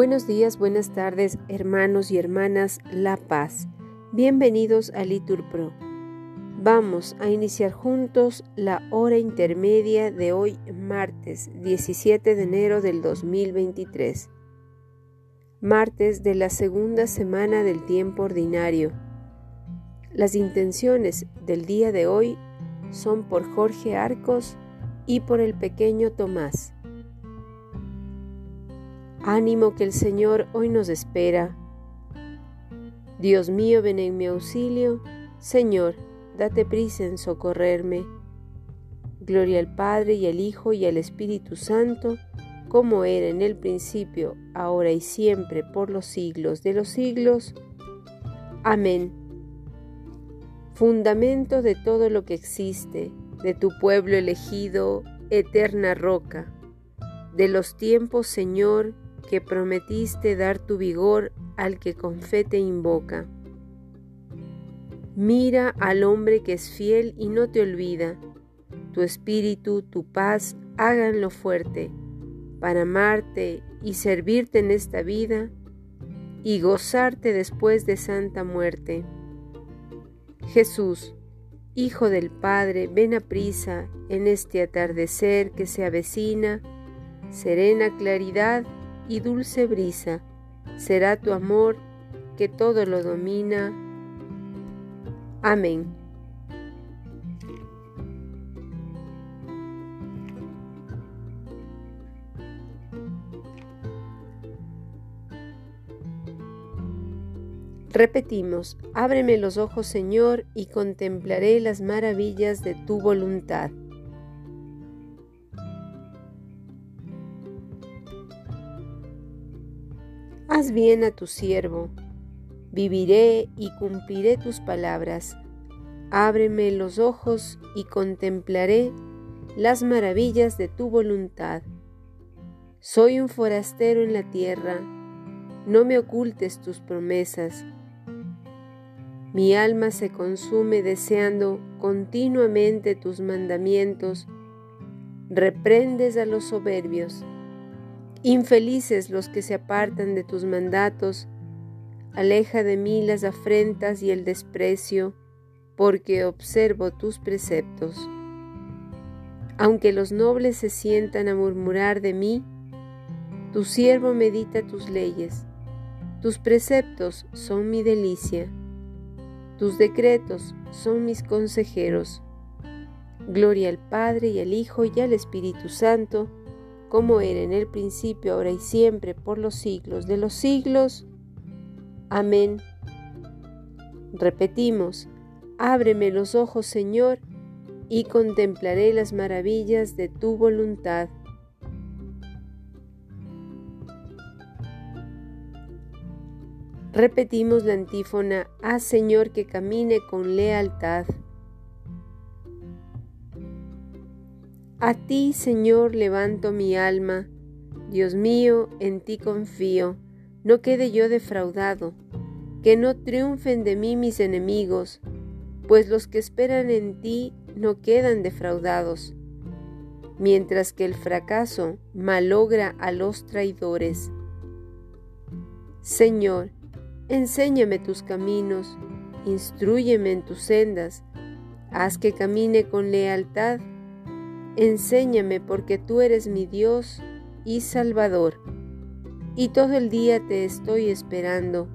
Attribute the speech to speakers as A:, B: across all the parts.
A: Buenos días, buenas tardes, hermanos y hermanas La Paz. Bienvenidos a Litur Pro. Vamos a iniciar juntos la hora intermedia de hoy, martes 17 de enero del 2023. Martes de la segunda semana del tiempo ordinario. Las intenciones del día de hoy son por Jorge Arcos y por el pequeño Tomás. Ánimo que el Señor hoy nos espera. Dios mío, ven en mi auxilio. Señor, date prisa en socorrerme. Gloria al Padre y al Hijo y al Espíritu Santo, como era en el principio, ahora y siempre, por los siglos de los siglos. Amén. Fundamento de todo lo que existe, de tu pueblo elegido, eterna roca. De los tiempos, Señor, que prometiste dar tu vigor al que con fe te invoca. Mira al hombre que es fiel y no te olvida. Tu espíritu, tu paz, háganlo fuerte, para amarte y servirte en esta vida y gozarte después de santa muerte. Jesús, Hijo del Padre, ven a prisa en este atardecer que se avecina, serena claridad y dulce brisa, será tu amor que todo lo domina. Amén. Repetimos, ábreme los ojos Señor y contemplaré las maravillas de tu voluntad. Haz bien a tu siervo, viviré y cumpliré tus palabras. Ábreme los ojos y contemplaré las maravillas de tu voluntad. Soy un forastero en la tierra, no me ocultes tus promesas. Mi alma se consume deseando continuamente tus mandamientos. Reprendes a los soberbios Infelices los que se apartan de tus mandatos, aleja de mí las afrentas y el desprecio, porque observo tus preceptos. Aunque los nobles se sientan a murmurar de mí, tu siervo medita tus leyes, tus preceptos son mi delicia, tus decretos son mis consejeros. Gloria al Padre y al Hijo y al Espíritu Santo, como era en el principio, ahora y siempre, por los siglos de los siglos. Amén. Repetimos, ábreme los ojos, Señor, y contemplaré las maravillas de tu voluntad. Repetimos la antífona, haz Señor que camine con lealtad. A ti, Señor, levanto mi alma. Dios mío, en ti confío. No quede yo defraudado. Que no triunfen de mí mis enemigos, pues los que esperan en ti no quedan defraudados. Mientras que el fracaso malogra a los traidores. Señor, enséñame tus caminos, instruyeme en tus sendas, haz que camine con lealtad Enséñame porque tú eres mi Dios y Salvador, y todo el día te estoy esperando.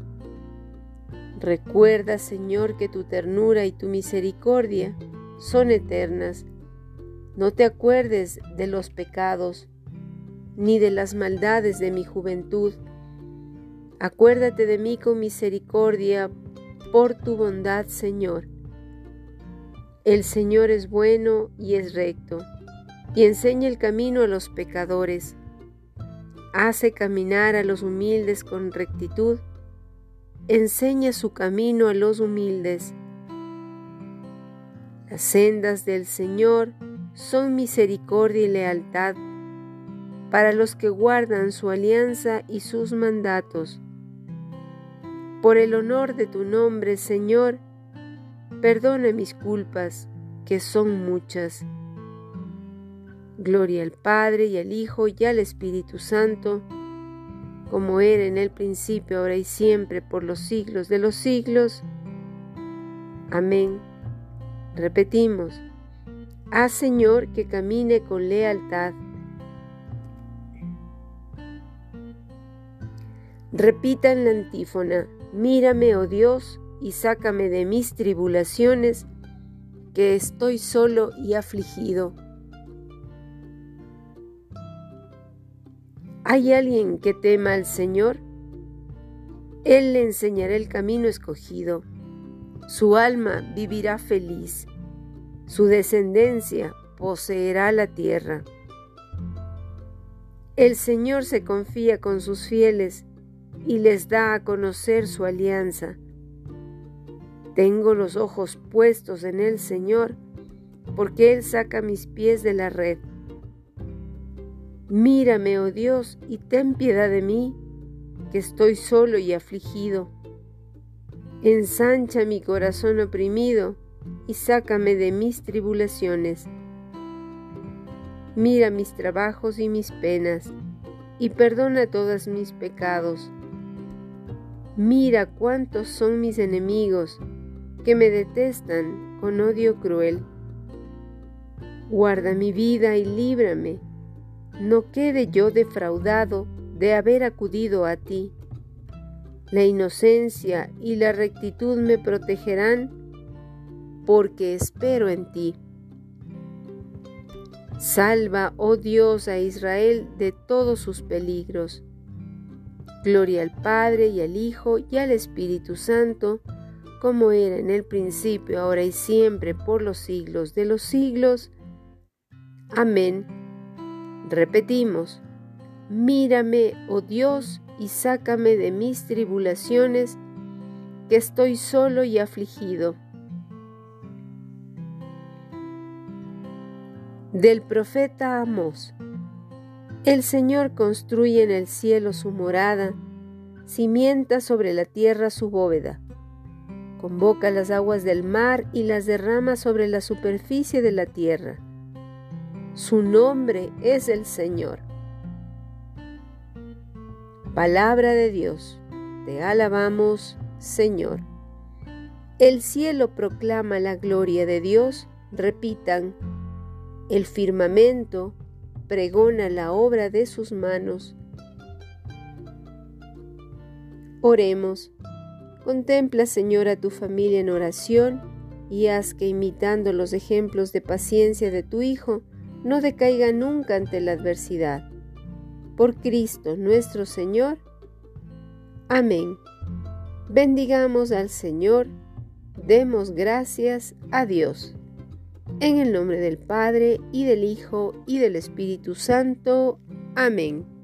A: Recuerda, Señor, que tu ternura y tu misericordia son eternas. No te acuerdes de los pecados, ni de las maldades de mi juventud. Acuérdate de mí con misericordia por tu bondad, Señor. El Señor es bueno y es recto y enseña el camino a los pecadores. Hace caminar a los humildes con rectitud. Enseña su camino a los humildes. Las sendas del Señor son misericordia y lealtad para los que guardan su alianza y sus mandatos. Por el honor de tu nombre, Señor, perdona mis culpas, que son muchas. Gloria al Padre y al Hijo y al Espíritu Santo, como era en el principio, ahora y siempre, por los siglos de los siglos. Amén. Repetimos, haz Señor que camine con lealtad. Repitan la antífona, mírame, oh Dios, y sácame de mis tribulaciones, que estoy solo y afligido. ¿Hay alguien que tema al Señor? Él le enseñará el camino escogido. Su alma vivirá feliz. Su descendencia poseerá la tierra. El Señor se confía con sus fieles y les da a conocer su alianza. Tengo los ojos puestos en el Señor, porque Él saca mis pies de la red. Mírame, oh Dios, y ten piedad de mí, que estoy solo y afligido. Ensancha mi corazón oprimido y sácame de mis tribulaciones. Mira mis trabajos y mis penas, y perdona todos mis pecados. Mira cuántos son mis enemigos, que me detestan con odio cruel. Guarda mi vida y líbrame no quede yo defraudado de haber acudido a ti. La inocencia y la rectitud me protegerán porque espero en ti. Salva, oh Dios, a Israel de todos sus peligros. Gloria al Padre y al Hijo y al Espíritu Santo, como era en el principio, ahora y siempre, por los siglos de los siglos. Amén. Repetimos, mírame, oh Dios, y sácame de mis tribulaciones, que estoy solo y afligido. Del profeta Amós. El Señor construye en el cielo su morada, cimienta sobre la tierra su bóveda, convoca las aguas del mar y las derrama sobre la superficie de la tierra su nombre es el Señor. Palabra de Dios, te alabamos, Señor. El cielo proclama la gloria de Dios, repitan, el firmamento pregona la obra de sus manos. Oremos. Contempla, Señor, a tu familia en oración y haz que imitando los ejemplos de paciencia de tu Hijo, no decaiga nunca ante la adversidad. Por Cristo nuestro Señor. Amén. Bendigamos al Señor, demos gracias a Dios. En el nombre del Padre, y del Hijo, y del Espíritu Santo. Amén.